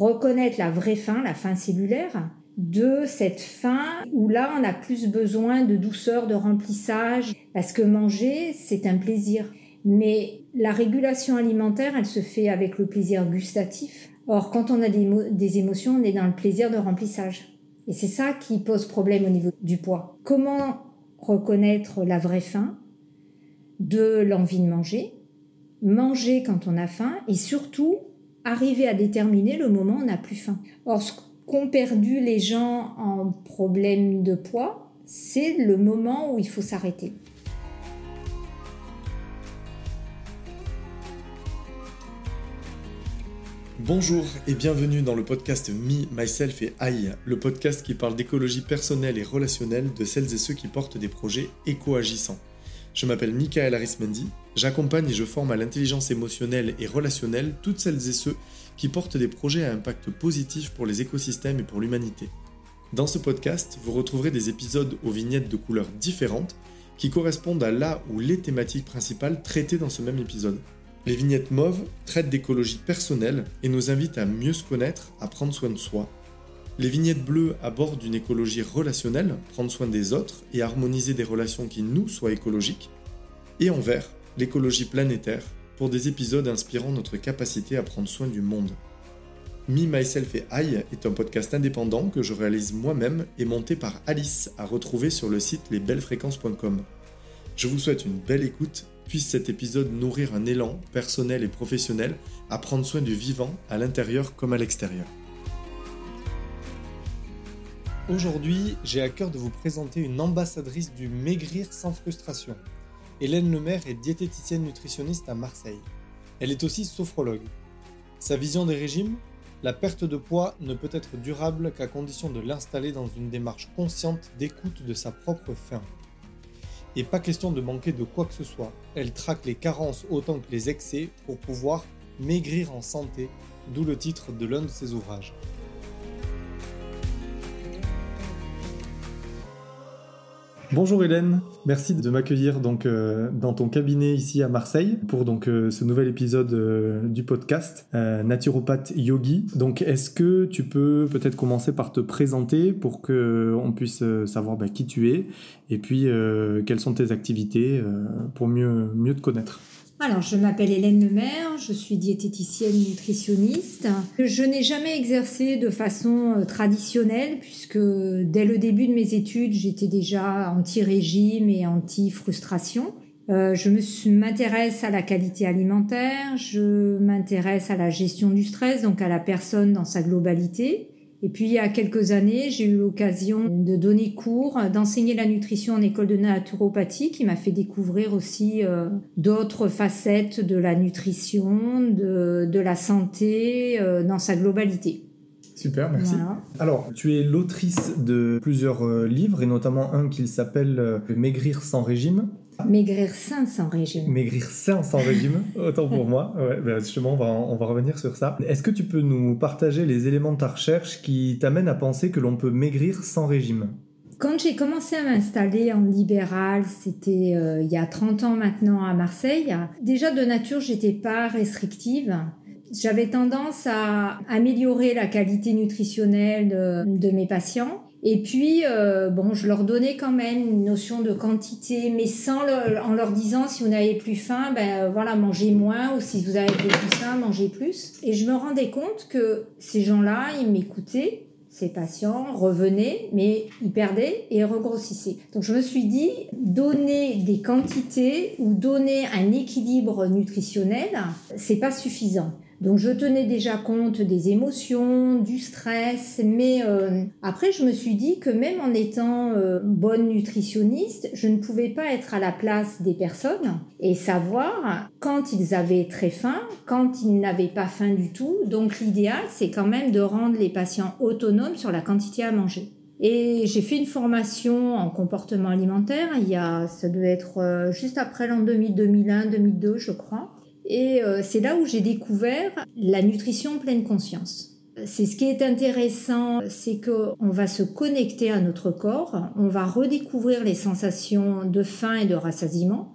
reconnaître la vraie faim, la faim cellulaire, de cette faim où là on a plus besoin de douceur, de remplissage, parce que manger c'est un plaisir. Mais la régulation alimentaire, elle se fait avec le plaisir gustatif. Or, quand on a des, émotions, on est dans le plaisir de remplissage. Et c'est ça qui pose problème au niveau du poids. Comment reconnaître la vraie faim, de l'envie de manger, manger quand on a faim et surtout arriver à déterminer le moment où on n'a plus faim. Or, ce qu'ont perdu les gens en problème de poids, c'est le moment où il faut s'arrêter. Bonjour et bienvenue dans le podcast Me, Myself et I, le podcast qui parle d'écologie personnelle et relationnelle de celles et ceux qui portent des projets éco-agissants. Je m'appelle Michael Arismendi, j'accompagne et je forme à l'intelligence émotionnelle et relationnelle toutes celles et ceux qui portent des projets à impact positif pour les écosystèmes et pour l'humanité. Dans ce podcast, vous retrouverez des épisodes aux vignettes de couleurs différentes qui correspondent à la ou les thématiques principales traitées dans ce même épisode. Les vignettes mauves traitent d'écologie personnelle et nous invitent à mieux se connaître, à prendre soin de soi, les vignettes bleues abordent une écologie relationnelle, prendre soin des autres et harmoniser des relations qui nous soient écologiques. Et en vert, l'écologie planétaire, pour des épisodes inspirant notre capacité à prendre soin du monde. Me, Myself et I est un podcast indépendant que je réalise moi-même et monté par Alice à retrouver sur le site lesbellesfréquences.com. Je vous souhaite une belle écoute, puisse cet épisode nourrir un élan personnel et professionnel à prendre soin du vivant à l'intérieur comme à l'extérieur. Aujourd'hui, j'ai à cœur de vous présenter une ambassadrice du maigrir sans frustration. Hélène Lemaire est diététicienne nutritionniste à Marseille. Elle est aussi sophrologue. Sa vision des régimes? La perte de poids ne peut être durable qu'à condition de l'installer dans une démarche consciente d'écoute de sa propre faim. Et pas question de manquer de quoi que ce soit, elle traque les carences autant que les excès pour pouvoir maigrir en santé, d'où le titre de l'un de ses ouvrages. Bonjour Hélène, merci de m'accueillir donc euh, dans ton cabinet ici à Marseille pour donc euh, ce nouvel épisode euh, du podcast naturopathe yogi. Donc est-ce que tu peux peut-être commencer par te présenter pour que on puisse savoir bah, qui tu es et puis quelles sont tes activités pour mieux mieux te connaître? Alors, je m'appelle Hélène Lemaire, je suis diététicienne nutritionniste. Je n'ai jamais exercé de façon euh, traditionnelle puisque dès le début de mes études, j'étais déjà anti-régime et anti-frustration. Euh, je m'intéresse à la qualité alimentaire, je m'intéresse à la gestion du stress, donc à la personne dans sa globalité. Et puis il y a quelques années, j'ai eu l'occasion de donner cours, d'enseigner la nutrition en école de naturopathie, qui m'a fait découvrir aussi euh, d'autres facettes de la nutrition, de, de la santé euh, dans sa globalité. Super, merci. Alors, tu es l'autrice de plusieurs euh, livres, et notamment un qui s'appelle Maigrir sans régime. Maigrir sain sans régime. Maigrir sain sans régime, autant pour moi. Ouais, ben, justement, on va, on va revenir sur ça. Est-ce que tu peux nous partager les éléments de ta recherche qui t'amènent à penser que l'on peut maigrir sans régime? Quand j'ai commencé à m'installer en libéral, c'était euh, il y a 30 ans maintenant à Marseille, déjà de nature, j'étais pas restrictive. J'avais tendance à améliorer la qualité nutritionnelle de mes patients et puis, euh, bon, je leur donnais quand même une notion de quantité, mais sans en leur disant si vous n'avez plus faim, ben voilà, mangez moins, ou si vous avez plus faim, mangez plus. Et je me rendais compte que ces gens-là, ils m'écoutaient, ces patients revenaient, mais ils perdaient et regrossissaient. Donc je me suis dit, donner des quantités ou donner un équilibre nutritionnel, c'est pas suffisant. Donc je tenais déjà compte des émotions, du stress, mais euh, après je me suis dit que même en étant euh, bonne nutritionniste, je ne pouvais pas être à la place des personnes et savoir quand ils avaient très faim, quand ils n'avaient pas faim du tout. Donc l'idéal, c'est quand même de rendre les patients autonomes sur la quantité à manger. Et j'ai fait une formation en comportement alimentaire, il y a, ça devait être euh, juste après l'an 2001, 2002 je crois. Et euh, c'est là où j'ai découvert la nutrition pleine conscience. C'est ce qui est intéressant, c'est qu'on va se connecter à notre corps, on va redécouvrir les sensations de faim et de rassasiement,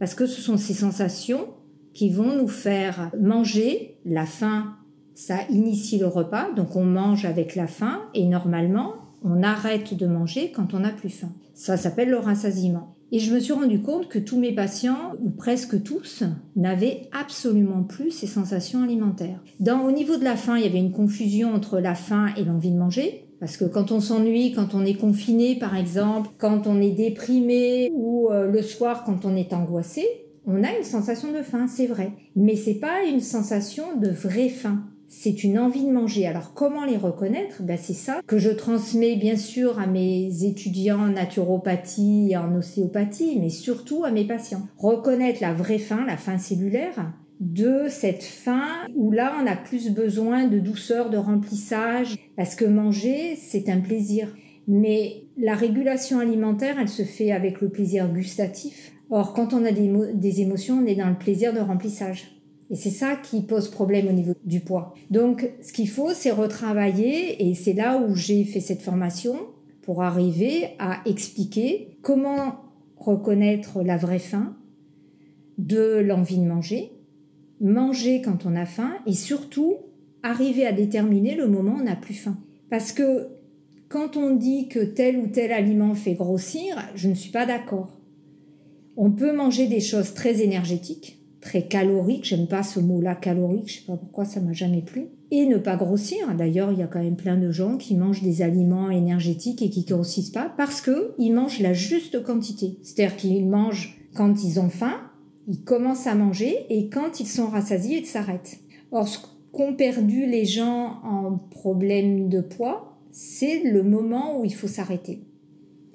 parce que ce sont ces sensations qui vont nous faire manger. La faim, ça initie le repas, donc on mange avec la faim et normalement on arrête de manger quand on n'a plus faim. Ça s'appelle le rassasiement. Et je me suis rendu compte que tous mes patients, ou presque tous, n'avaient absolument plus ces sensations alimentaires. Dans, au niveau de la faim, il y avait une confusion entre la faim et l'envie de manger. Parce que quand on s'ennuie, quand on est confiné par exemple, quand on est déprimé ou euh, le soir quand on est angoissé, on a une sensation de faim, c'est vrai. Mais c'est pas une sensation de vraie faim c'est une envie de manger. Alors comment les reconnaître? Ben, C'est ça que je transmets bien sûr à mes étudiants en naturopathie et en ostéopathie, mais surtout à mes patients. Reconnaître la vraie faim, la faim cellulaire, de cette faim où là on a plus besoin de douceur, de remplissage, parce que manger c'est un plaisir. Mais la régulation alimentaire, elle se fait avec le plaisir gustatif. Or, quand on a des, des émotions, on est dans le plaisir de remplissage. Et c'est ça qui pose problème au niveau du poids. Donc, ce qu'il faut, c'est retravailler, et c'est là où j'ai fait cette formation pour arriver à expliquer comment reconnaître la vraie faim, de l'envie de manger, manger quand on a faim, et surtout arriver à déterminer le moment où on n'a plus faim. Parce que quand on dit que tel ou tel aliment fait grossir, je ne suis pas d'accord. On peut manger des choses très énergétiques, très calorique. J'aime pas ce mot-là calorique. Je sais pas pourquoi ça m'a jamais plu. Et ne pas grossir. D'ailleurs, il y a quand même plein de gens qui mangent des aliments énergétiques et qui grossissent pas parce que ils mangent la juste quantité. C'est-à-dire qu'ils mangent quand ils ont faim, ils commencent à manger et quand ils sont rassasiés, ils s'arrêtent. Or, ce qu'ont perdu les gens en problème de poids, c'est le moment où il faut s'arrêter.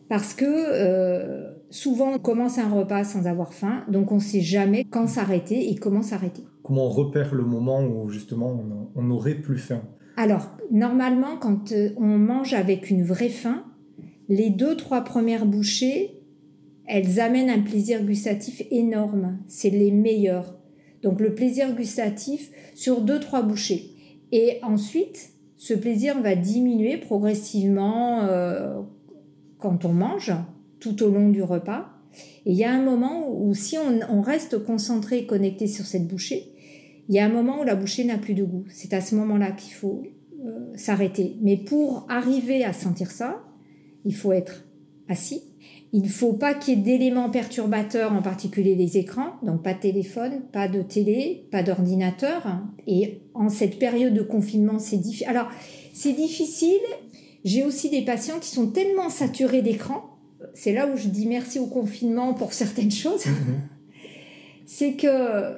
Parce que euh, souvent on commence un repas sans avoir faim, donc on ne sait jamais quand s'arrêter et comment s'arrêter. Comment on repère le moment où justement on n'aurait plus faim? Alors, normalement, quand euh, on mange avec une vraie faim, les deux, trois premières bouchées, elles amènent un plaisir gustatif énorme. C'est les meilleures. Donc le plaisir gustatif sur deux, trois bouchées. Et ensuite, ce plaisir va diminuer progressivement euh, quand on mange tout au long du repas. Et il y a un moment où, si on, reste concentré, connecté sur cette bouchée, il y a un moment où la bouchée n'a plus de goût. C'est à ce moment-là qu'il faut euh, s'arrêter. Mais pour arriver à sentir ça, il faut être assis. Il ne faut pas qu'il y ait d'éléments perturbateurs, en particulier les écrans, donc pas de téléphone, pas de télé, pas d'ordinateur. Et en cette période de confinement, c'est difficile. Alors, c'est difficile. J'ai aussi des patients qui sont tellement saturés d'écran c'est là où je dis merci au confinement pour certaines choses. Mhm. c'est que,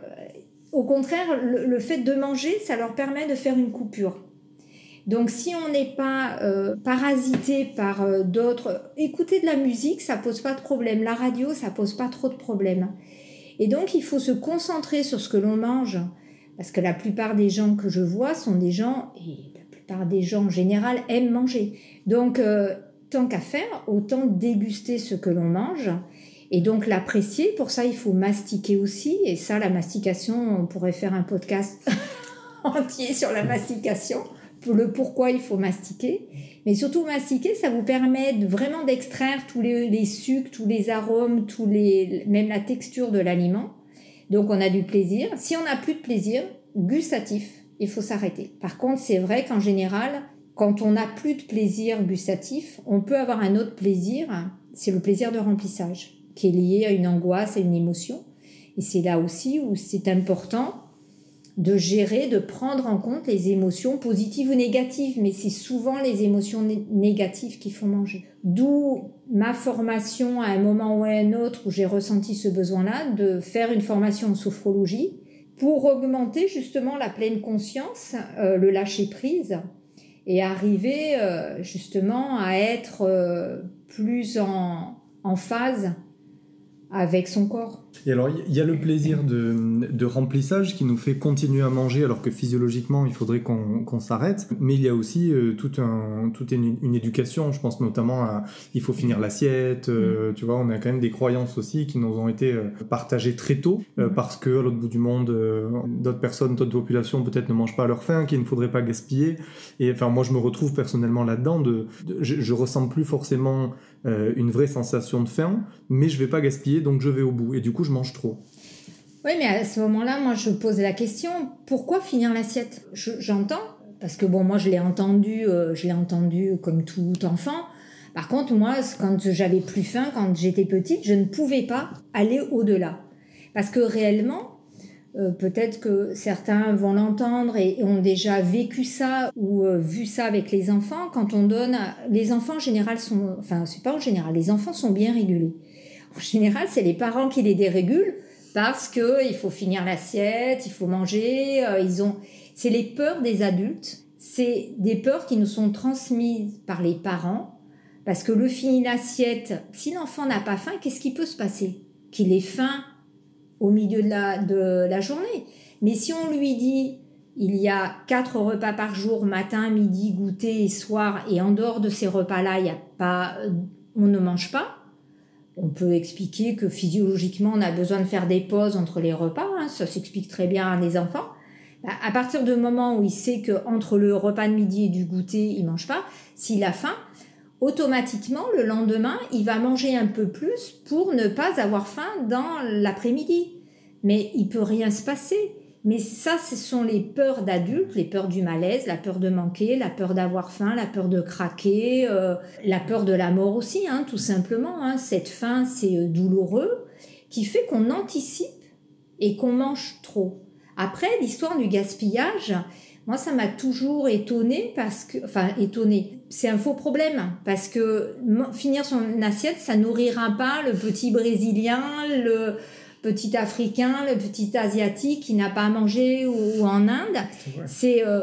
au contraire, le, fait de manger, ça leur permet de faire une coupure. Donc, si on n'est pas euh, parasité par euh, d'autres, écouter de la musique, ça pose pas de problème. La radio, ça pose pas trop de problèmes. Et donc, il faut se concentrer sur ce que l'on mange, parce que la plupart des gens que je vois sont des gens, et la plupart des gens en général aiment manger. Donc, euh, tant qu'à faire, autant déguster ce que l'on mange et donc l'apprécier. Pour ça, il faut mastiquer aussi. Et ça, la mastication, on pourrait faire un podcast entier sur la mastication, pour le pourquoi il faut mastiquer. Mais surtout, mastiquer, ça vous permet vraiment d'extraire tous les, sucres, tous les arômes, tous les, même la texture de l'aliment. Donc, on a du plaisir. Si on n'a plus de plaisir gustatif, il faut s'arrêter. Par contre, c'est vrai qu'en général, quand on n'a plus de plaisir gustatif, on peut avoir un autre plaisir, c'est le plaisir de remplissage, qui est lié à une angoisse, à une émotion. Et c'est là aussi où c'est important de gérer, de prendre en compte les émotions positives ou négatives, mais c'est souvent les émotions négatives qui font manger. D'où ma formation à un moment ou à un autre où j'ai ressenti ce besoin-là de faire une formation en sophrologie pour augmenter justement la pleine conscience, euh, le lâcher prise et arriver euh, justement à être euh, plus en, en phase avec son corps. Et alors, il y a le plaisir de, de, remplissage qui nous fait continuer à manger alors que physiologiquement, il faudrait qu'on s'arrête. Mais il y a aussi euh, toute, un, toute une, une, éducation. Je pense notamment à il faut finir l'assiette. Euh, mm. Tu vois, on a quand même des croyances aussi qui nous ont été euh, partagées très tôt mm. parce que à l'autre bout du monde, d'autres personnes, d'autres populations peut-être ne mangent pas à leur faim, qu'il ne faudrait pas gaspiller. Et enfin, moi, je me retrouve personnellement là-dedans. De, je, je ressens plus forcément une vraie sensation de faim, mais je vais pas gaspiller, donc je vais au bout. Et du coup, je mange trop. Oui, mais à ce moment-là, moi, je pose la question pourquoi finir l'assiette? J'entends, parce que bon, moi, je l'ai entendu, euh, je l'ai entendu comme tout enfant. Par contre, moi, quand j'avais plus faim, quand j'étais petite, je ne pouvais pas aller au-delà, parce que réellement, euh, peut-être que certains vont l'entendre et, ont déjà vécu ça ou euh, vu ça avec les enfants. Quand on donne, les enfants en général sont, enfin c'est pas en général, les enfants sont bien régulés. En général, c'est les parents qui les dérégulent parce que il faut finir l'assiette, il faut manger. Euh, ils ont, c'est les peurs des adultes, c'est des peurs qui nous sont transmises par les parents parce que le fini l'assiette, si l'enfant n'a pas faim, qu'est-ce qui peut se passer? Qu'il ait faim au milieu de la, de la journée. Mais si on lui dit il y a quatre repas par jour, matin, midi, goûter et soir, et en dehors de ces repas-là, il y a pas, on ne mange pas. On peut expliquer que physiologiquement, on a besoin de faire des pauses entre les repas. Hein, ça s'explique très bien à des enfants. Bah, à partir du moment où il sait que entre le repas de midi et du goûter, il mange pas, s'il a faim, automatiquement, le lendemain, il va manger un peu plus pour ne pas avoir faim dans l'après-midi. Mais il peut rien se passer. Mais ça, ce sont les peurs d'adultes, les peurs du malaise, la peur de manquer, la peur d'avoir faim, la peur de craquer, euh, la peur de la mort aussi, hein, tout simplement. Hein. Cette faim, c'est euh, douloureux, qui fait qu'on anticipe et qu'on mange trop. Après, l'histoire du gaspillage, moi, ça m'a toujours étonné parce que, enfin, étonné. C'est un faux problème parce que finir son assiette, ça nourrira pas le petit brésilien, le petit africain, le petit asiatique qui n'a pas à manger ou, en Inde. C'est euh,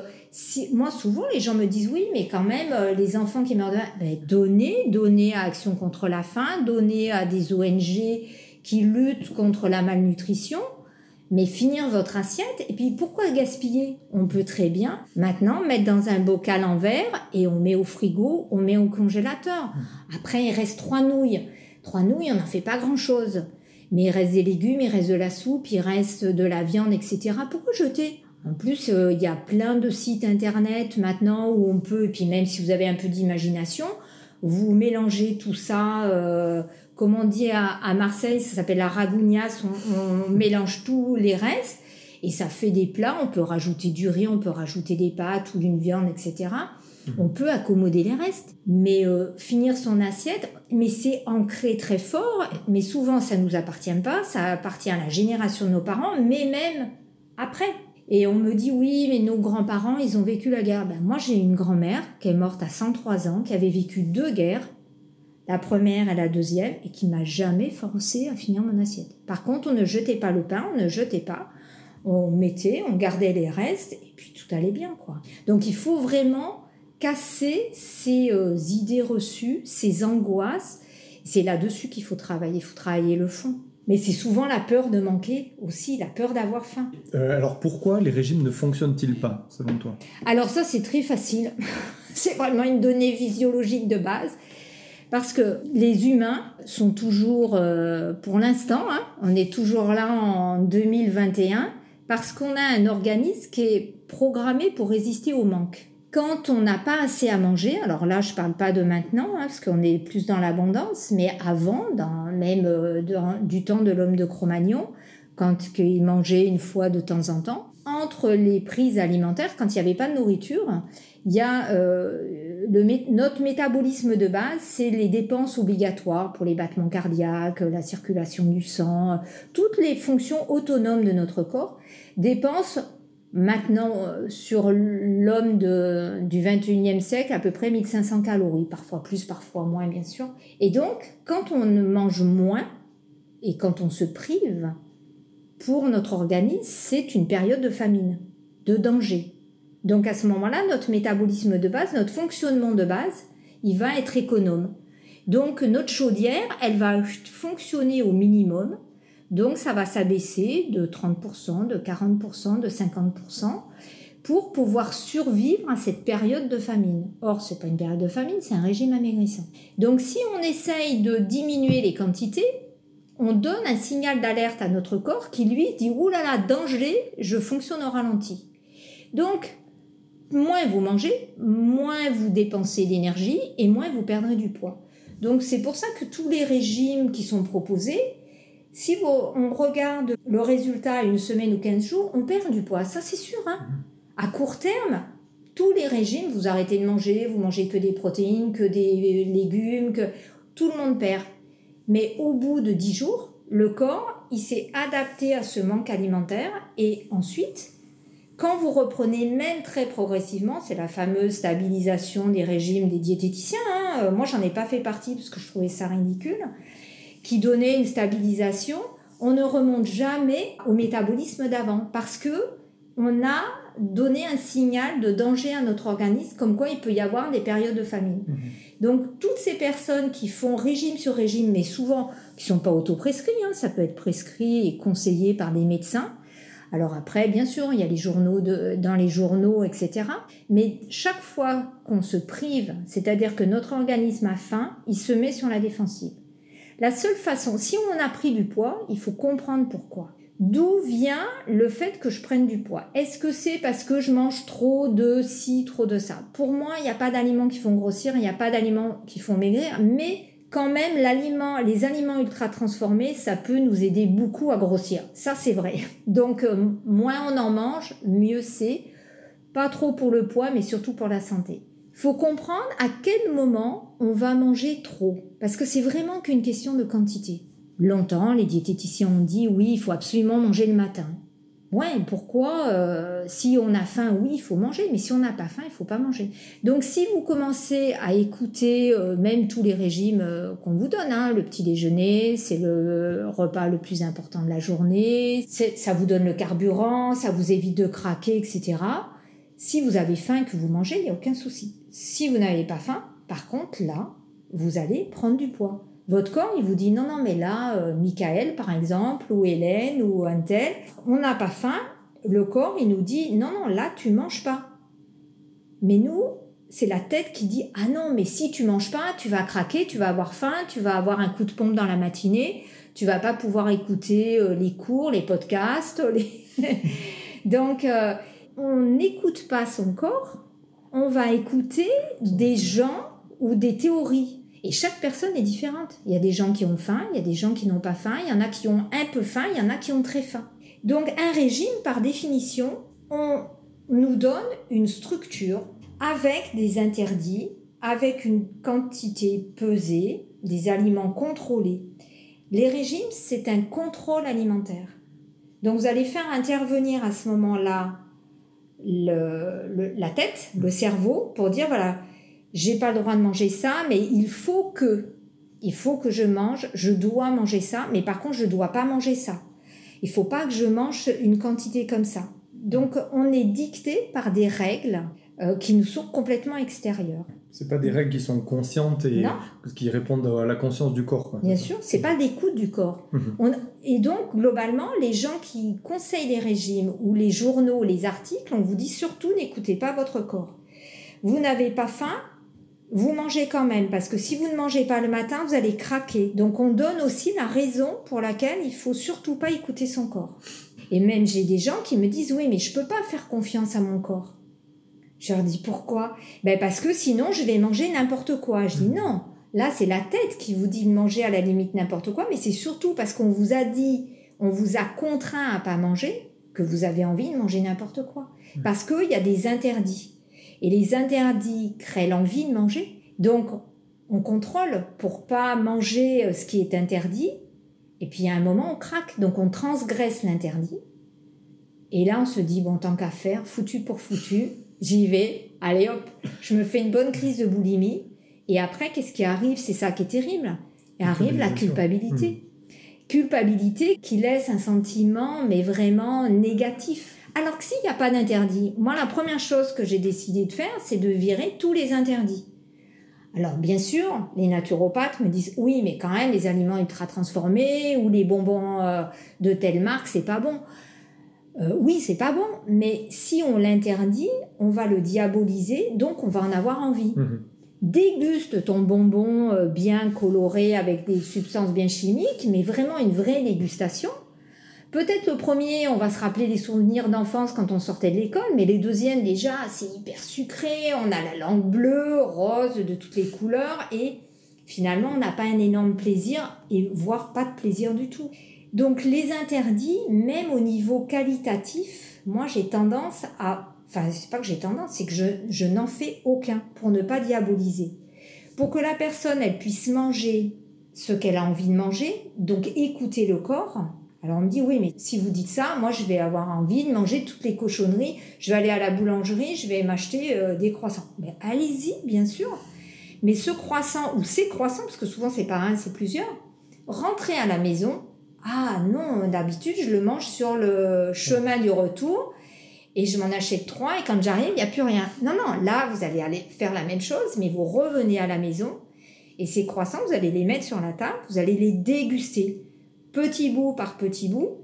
moi souvent les gens me disent oui, mais quand même euh, les enfants qui meurent de ben, donner, donner à Action contre la faim, donner à des ONG qui luttent contre la malnutrition mais finir votre assiette. Et puis pourquoi gaspiller? On peut très bien maintenant mettre dans un bocal en verre et on met au frigo, on met au congélateur. Après, il reste trois nouilles. Trois nouilles, on n'en fait pas grand-chose. Mais il reste des légumes, il reste de la soupe, il reste de la viande, etc. Pourquoi jeter? En plus, euh, il y a plein de sites internet maintenant où on peut, et puis même si vous avez un peu d'imagination, vous mélangez tout ça, euh, comme on dit à, Marseille, ça s'appelle la ragounias, on, mélange tous les restes et ça fait des plats. On peut rajouter du riz, on peut rajouter des pâtes ou une viande, etc. On peut accommoder les restes, mais euh, finir son assiette, mais c'est ancré très fort. Mais souvent, ça nous appartient pas, ça appartient à la génération de nos parents, mais même après. Et on me dit oui, mais nos grands-parents, ils ont vécu la guerre. Ben, moi, j'ai une grand-mère qui est morte à 103 ans, qui avait vécu deux guerres la première et la deuxième, et qui m'a jamais forcé à finir mon assiette. Par contre, on ne jetait pas le pain, on ne jetait pas, on mettait, on gardait les restes, et puis tout allait bien, quoi. Donc il faut vraiment casser ces euh, idées reçues, ces angoisses. C'est là-dessus qu'il faut travailler, il faut travailler le fond. Mais c'est souvent la peur de manquer aussi, la peur d'avoir faim. Euh, alors pourquoi les régimes ne fonctionnent-ils pas, selon toi? Alors ça, c'est très facile. c'est vraiment une donnée physiologique de base. Parce que les humains sont toujours, euh, pour l'instant, hein, on est toujours là en 2021, parce qu'on a un organisme qui est programmé pour résister au manque. Quand on n'a pas assez à manger, alors là je ne parle pas de maintenant, hein, parce qu'on est plus dans l'abondance, mais avant, dans, même euh, du temps de l'homme de Cro-Magnon, quand il mangeait une fois de temps en temps, entre les prises alimentaires, quand il n'y avait pas de nourriture, il y a euh, le, notre métabolisme de base, c'est les dépenses obligatoires pour les battements cardiaques, la circulation du sang, toutes les fonctions autonomes de notre corps dépensent maintenant euh, sur l'homme du 21e siècle à peu près 1500 calories, parfois plus, parfois moins bien sûr. Et donc, quand on mange moins et quand on se prive, pour notre organisme, c'est une période de famine, de danger. Donc à ce moment-là, notre métabolisme de base, notre fonctionnement de base, il va être économe. Donc notre chaudière, elle va fonctionner au minimum. Donc ça va s'abaisser de 30%, de 40%, de 50% pour pouvoir survivre à cette période de famine. Or, ce n'est pas une période de famine, c'est un régime amaigrissant. Donc si on essaye de diminuer les quantités, on donne un signal d'alerte à notre corps qui lui dit « Ouh là là, danger, je fonctionne au ralenti ». Donc, moins vous mangez, moins vous dépensez d'énergie et moins vous perdrez du poids. Donc c'est pour ça que tous les régimes qui sont proposés, Si on regarde le résultat une semaine ou 15 jours, on perd du poids, ça c'est sûr. Hein. À court terme, tous les régimes, vous arrêtez de manger, vous mangez que des protéines, que des légumes, que tout le monde perd. Mais au bout de 10 jours, le corps, il s'est adapté à ce manque alimentaire et ensuite, quand vous reprenez même très progressivement, c'est la fameuse stabilisation des régimes des diététiciens, hein, euh, moi j'en ai pas fait partie parce que je trouvais ça ridicule, qui donnait une stabilisation, on ne remonte jamais au métabolisme d'avant parce que on a donné un signal de danger à notre organisme, comme quoi il peut y avoir des périodes de famine. Mhm. Donc toutes ces personnes qui font régime sur régime, mais souvent qui sont pas auto-prescrits, hein, ça peut être prescrit et conseillé par des médecins. Alors après, bien sûr, il y a les journaux dans les journaux, etc. Mais chaque fois qu'on se prive, c'est-à-dire que notre organisme a faim, il se met sur la défensive. La seule façon, si on a pris du poids, il faut comprendre pourquoi. D'où vient le fait que je prenne du poids? Est-ce que c'est parce que je mange trop de ci, trop de ça? Pour moi, il n'y a pas d'aliments qui font grossir, il n'y a pas d'aliments qui font maigrir, mais quand même, les aliments ultra transformés, ça peut nous aider beaucoup à grossir. Ça, c'est vrai. Donc, euh, moins on en mange, mieux c'est. Pas trop pour le poids, mais surtout pour la santé. Faut comprendre à quel moment on va manger trop, parce que c'est vraiment qu'une question de quantité. Longtemps, les diététiciens ont dit oui, il faut absolument manger le matin. Ouais, pourquoi euh, Si on a faim, oui, il faut manger, mais si on n'a pas faim, il faut pas manger. Donc, si vous commencez à écouter euh, même tous les régimes euh, qu'on vous donne, hein, le petit déjeuner, c'est le repas le plus important de la journée, ça vous donne le carburant, ça vous évite de craquer, etc. Si vous avez faim et que vous mangez, il n'y a aucun souci. Si vous n'avez pas faim, par contre, là, vous allez prendre du poids. Votre corps, il vous dit non, non, mais là, euh, Michael, par exemple, ou Hélène, ou un tel, on n'a pas faim. Le corps, il nous dit non, non, là, tu manges pas. Mais nous, c'est la tête qui dit ah non, mais si tu manges pas, tu vas craquer, tu vas avoir faim, tu vas avoir un coup de pompe dans la matinée, tu vas pas pouvoir écouter euh, les cours, les podcasts. Donc, euh, on n'écoute pas son corps, on va écouter des gens ou des théories. Et chaque personne est différente. Il y a des gens qui ont faim, il y a des gens qui n'ont pas faim, il y en a qui ont un peu faim, il y en a qui ont très faim. Donc un régime, par définition, on nous donne une structure avec des interdits, avec une quantité pesée, des aliments contrôlés. Les régimes, c'est un contrôle alimentaire. Donc vous allez faire intervenir à ce moment-là la tête, le cerveau, pour dire, voilà, j'ai pas le droit de manger ça, mais il faut que, il faut que je mange, je dois manger ça, mais par contre, je dois pas manger ça. Il faut pas que je mange une quantité comme ça. Donc, on est dicté par des règles euh, qui nous sont complètement extérieures. C'est pas des règles qui sont conscientes et qui répondent à la conscience du corps. Quoi. Bien sûr, c'est pas d'écoute du corps. Mhm. et donc, globalement, les gens qui conseillent les régimes ou les journaux, les articles, on vous dit surtout n'écoutez pas votre corps. Vous n'avez pas faim, vous mangez quand même, parce que si vous ne mangez pas le matin, vous allez craquer. Donc on donne aussi la raison pour laquelle il faut surtout pas écouter son corps. Et même j'ai des gens qui me disent oui, mais je peux pas faire confiance à mon corps. Je leur dis pourquoi? Ben parce que sinon je vais manger n'importe quoi. Je dis non. Là c'est la tête qui vous dit de manger à la limite n'importe quoi, mais c'est surtout parce qu'on vous a dit, on vous a contraint à pas manger que vous avez envie de manger n'importe quoi. Parce qu'il y a des interdits. Et les interdits créent l'envie de manger. Donc, on contrôle pour pas manger euh, ce qui est interdit. Et puis, à un moment, on craque. Donc, on transgresse l'interdit. Et là, on se dit, bon, tant qu'à faire, foutu pour foutu, j'y vais. Allez hop, je me fais une bonne crise de boulimie. Et après, qu'est-ce qui arrive? C'est ça qui est terrible. Et arrive la culpabilité. Hmm. Culpabilité qui laisse un sentiment, mais vraiment négatif. Alors que s'il n'y a pas d'interdit, moi la première chose que j'ai décidé de faire, c'est de virer tous les interdits. Alors bien sûr, les naturopathes me disent oui, mais quand même les aliments ultra transformés ou les bonbons euh, de telle marque, c'est pas bon. Euh, oui, c'est pas bon, mais si on l'interdit, on va le diaboliser, donc on va en avoir envie. Mhm. Déguste ton bonbon euh, bien coloré avec des substances bien chimiques, mais vraiment une vraie dégustation. Peut-être le premier, on va se rappeler des souvenirs d'enfance quand on sortait de l'école, mais les deuxièmes, déjà, c'est hyper sucré, on a la langue bleue, rose, de toutes les couleurs, et finalement, on n'a pas un énorme plaisir, et voire pas de plaisir du tout. Donc les interdits, même au niveau qualitatif, moi j'ai tendance à... Enfin, c'est pas que j'ai tendance, c'est que je, je n'en fais aucun pour ne pas diaboliser. Pour que la personne, elle puisse manger ce qu'elle a envie de manger, donc écouter le corps. Alors on me dit, oui, mais si vous dites ça, moi je vais avoir envie de manger toutes les cochonneries, je vais aller à la boulangerie, je vais m'acheter euh, des croissants. Mais allez-y, bien sûr. Mais ce croissant ou ces croissants, parce que souvent c'est pas un, c'est plusieurs, rentrez à la maison, ah non, d'habitude, je le mange sur le chemin du retour et je m'en achète trois et quand j'arrive, il n'y a plus rien. Non, non, là, vous allez aller faire la même chose, mais vous revenez à la maison et ces croissants, vous allez les mettre sur la table, vous allez les déguster petit bout par petit bout.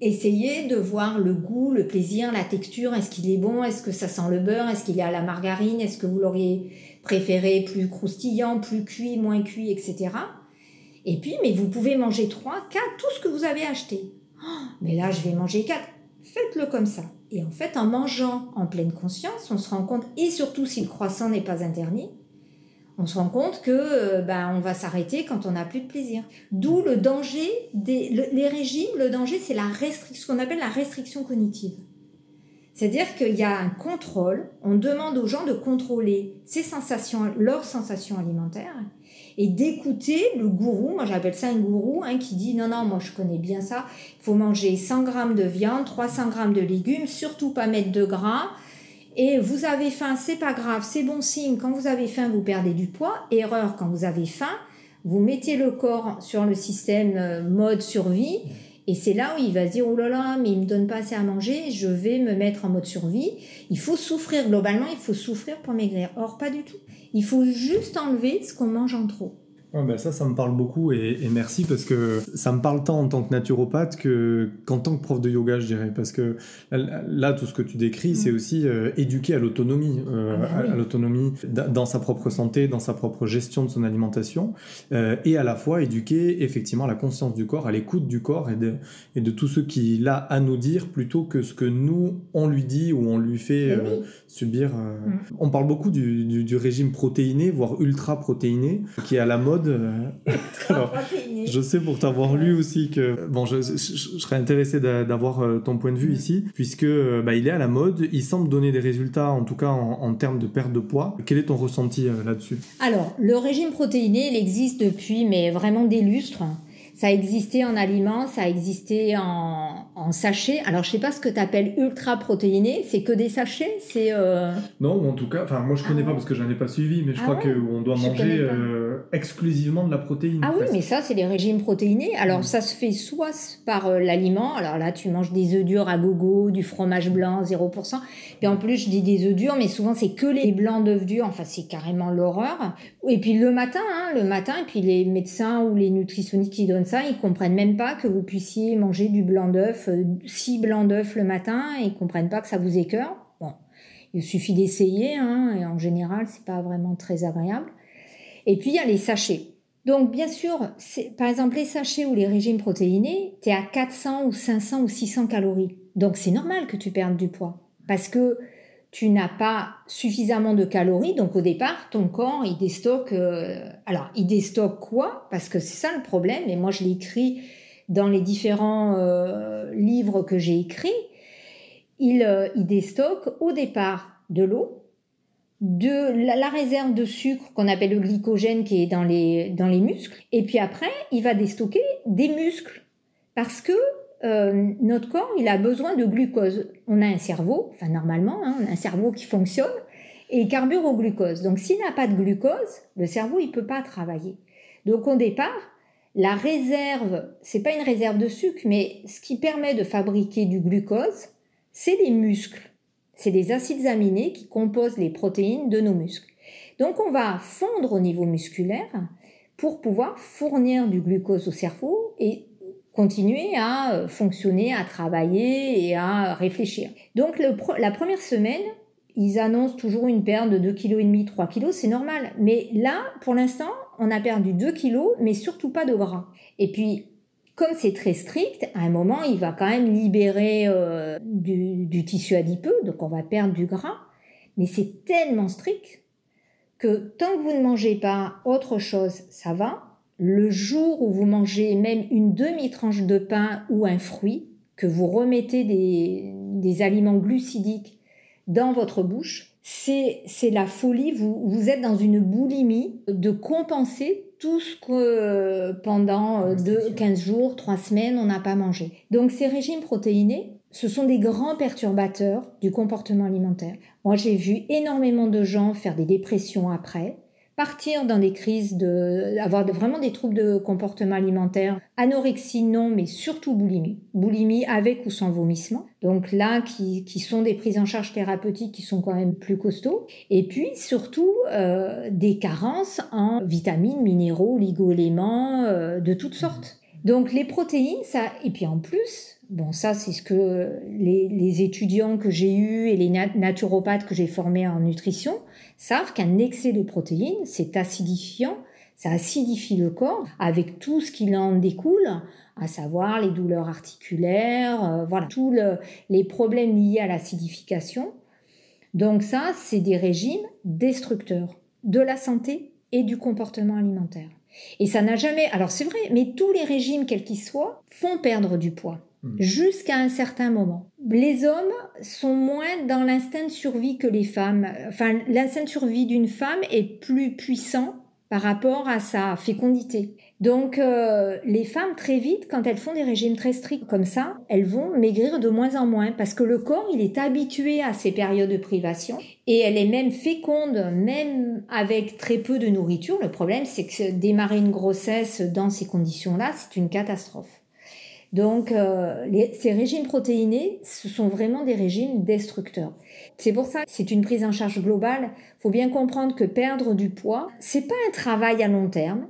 Essayez de voir le goût, le plaisir, la texture. Est-ce qu'il est bon? Est-ce que ça sent le beurre? Est-ce qu'il y a la margarine? Est-ce que vous l'auriez préféré plus croustillant, plus cuit, moins cuit, etc. Et puis, mais vous pouvez manger 3, 4, tout ce que vous avez acheté. Oh, mais là, je vais manger 4. Faites-le comme ça. Et en fait, en mangeant en pleine conscience, on se rend compte, et surtout si le croissant n'est pas interdit, on se rend compte que euh, ben, on va s'arrêter quand on n'a plus de plaisir. D'où le danger des les régimes. Le danger, c'est la restriction, ce qu'on appelle la restriction cognitive. C'est-à-dire qu'il y a un contrôle. On demande aux gens de contrôler ses sensations, leurs sensations alimentaires, et d'écouter le gourou, moi j'appelle ça un gourou, hein, qui dit non, non, moi je connais bien ça, il faut manger 100 grammes de viande, 300 grammes de légumes, surtout pas mettre de gras, et vous avez faim, c'est pas grave, c'est bon signe, quand vous avez faim, vous perdez du poids, erreur, quand vous avez faim, vous mettez le corps sur le système euh, mode survie, et c'est là où il va se dire, oh là là, mais il me donne pas assez à manger, je vais me mettre en mode survie. Il faut souffrir, globalement, il faut souffrir pour maigrir. Or, pas du tout. Il faut juste enlever ce qu'on mange en trop. Ben ça, ça me parle beaucoup et, merci parce que ça me parle tant en tant que naturopathe que, qu'en tant que prof de yoga, je dirais. Parce que là, tout ce que tu décris, c'est mm. aussi euh, éduquer à l'autonomie, euh, ah bah à, l'autonomie dans sa propre santé, dans sa propre gestion de son alimentation, euh, et à la fois éduquer effectivement à la conscience du corps, à l'écoute du corps et de, et de tout ce qu'il a à nous dire plutôt que ce que nous, on lui dit ou on lui fait subir. Mm. On parle beaucoup du, du, du régime protéiné, voire ultra protéiné, qui est à la mode euh, je sais pour t'avoir lu aussi que bon, je, serais intéressé d'avoir euh, ton point de vue mm. ici, puisque euh, bah, il est à la mode, il semble donner des résultats, en tout cas en, termes de perte de poids. Quel est ton ressenti là-dessus? Alors, le régime protéiné, il existe depuis, mais vraiment des lustres. Ça a existé en aliments, ça a existé en, en sachets. Alors, je sais pas ce que tu appelles ultra protéiné. C'est que des sachets? C'est euh... Non, en tout cas, enfin, moi je connais ah pas parce que j'en ai pas suivi, mais je crois ah qu'on doit manger euh, exclusivement de la protéine. Ah oui, mais ça, c'est les régimes protéinés. Alors, ça se fait soit par euh, l'aliment. Alors là, tu manges des œufs durs à gogo, du fromage blanc 0%. Et en plus, je dis des œufs durs, mais souvent c'est que les blancs d'œufs durs. Enfin, c'est carrément l'horreur. Et puis le matin, hein, le matin, et puis les médecins ou les nutritionnistes qui donnent ça, ils comprennent même pas que vous puissiez manger du blanc d'œuf, euh, six blancs d'œuf le matin, et ils comprennent pas que ça vous écœure. Bon, il suffit d'essayer, hein, et en général, c'est pas vraiment très agréable. Et puis il y a les sachets. Donc bien sûr, par exemple les sachets ou les régimes protéinés, tu es à 400 ou 500 ou 600 calories. Donc c'est normal que tu perdes du poids parce que tu n'as pas suffisamment de calories, donc au départ, ton corps, il déstocke... Euh, alors, il déstocke quoi? Parce que c'est ça le problème, et moi je l'ai écrit dans les différents euh, livres que j'ai écrits. Il, euh, déstocke au départ de l'eau, de la, réserve de sucre qu'on appelle le glycogène qui est dans les, dans les muscles, et puis après, il va déstocker des muscles. Parce que euh, notre corps, il a besoin de glucose. On a un cerveau, enfin normalement, hein, on a un cerveau qui fonctionne et il carbure au glucose. Donc s'il n'a pas de glucose, le cerveau, il peut pas travailler. Donc au départ, la réserve, c'est pas une réserve de sucre, mais ce qui permet de fabriquer du glucose, c'est les muscles. C'est les acides aminés qui composent les protéines de nos muscles. Donc on va fondre au niveau musculaire pour pouvoir fournir du glucose au cerveau et continuer à euh, fonctionner, à travailler et à réfléchir. Donc la première semaine, ils annoncent toujours une perte de 2,5 kg, 3 kg, c'est normal. Mais là, pour l'instant, on a perdu 2 kg, mais surtout pas de gras. Et puis, comme c'est très strict, à un moment, il va quand même libérer euh, du, du, tissu adipeux, donc on va perdre du gras. Mais c'est tellement strict que tant que vous ne mangez pas autre chose, ça va. le jour où vous mangez même une demi-tranche de pain ou un fruit, que vous remettez des, aliments glucidiques dans votre bouche, c'est la folie. Vous, vous êtes dans une boulimie de compenser tout ce que pendant 15 jours, 3 semaines, on n'a pas mangé. Donc ces régimes protéinés, ce sont des grands perturbateurs du comportement alimentaire. Moi, j'ai vu énormément de gens faire des dépressions après, partir dans des crises, de, avoir vraiment des troubles de comportement alimentaire, anorexie non, mais surtout boulimie, boulimie avec ou sans vomissement. Donc là, qui, qui sont des prises en charge thérapeutiques qui sont quand même plus costauds. Et puis surtout euh, des carences en vitamines, minéraux, oligo-éléments euh, de toutes sortes. Donc les protéines, ça, et puis en plus, Bon, ça, c'est ce que les, étudiants que j'ai eus et les naturopathes que j'ai formés en nutrition savent qu'un excès de protéines, c'est acidifiant, ça acidifie le corps avec tout ce qui en découle, à savoir les douleurs articulaires, euh, voilà, tous les problèmes liés à l'acidification. Donc ça, c'est des régimes destructeurs de la santé et du comportement alimentaire. Et ça n'a jamais, alors c'est vrai, mais tous les régimes, quels qu'ils soient, font perdre du poids mmh. jusqu'à un certain moment. Les hommes sont moins dans l'instinct de survie que les femmes. Enfin, l'instinct de survie d'une femme est plus puissant par rapport à sa fécondité. Donc euh, les femmes très vite, quand elles font des régimes très stricts comme ça, elles vont maigrir de moins en moins parce que le corps il est habitué à ces périodes de privation et elle est même féconde même avec très peu de nourriture. Le problème c'est que démarrer une grossesse dans ces conditions-là, c'est une catastrophe. Donc euh, ces régimes protéinés, ce sont vraiment des régimes destructeurs. C'est pour ça que c'est une prise en charge globale. Faut bien comprendre que perdre du poids, c'est pas un travail à long terme,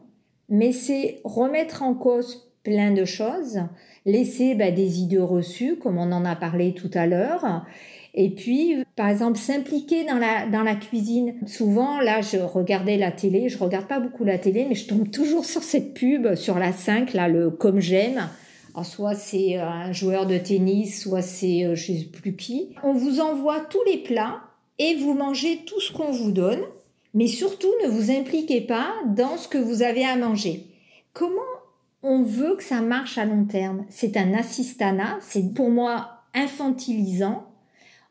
mais c'est remettre en cause plein de choses, laisser bah, des idées reçues, comme on en a parlé tout à l'heure, et puis, par exemple, s'impliquer dans la, dans la cuisine. Souvent, là, je regardais la télé, je regarde pas beaucoup la télé, mais je tombe toujours sur cette pub sur la 5, là, le comme j'aime soit c'est euh, un joueur de tennis, soit c'est euh, je sais plus qui. On vous envoie tous les plats et vous mangez tout ce qu'on vous donne, mais surtout ne vous impliquez pas dans ce que vous avez à manger. Comment on veut que ça marche à long terme? C'est un assistanat, c'est pour moi infantilisant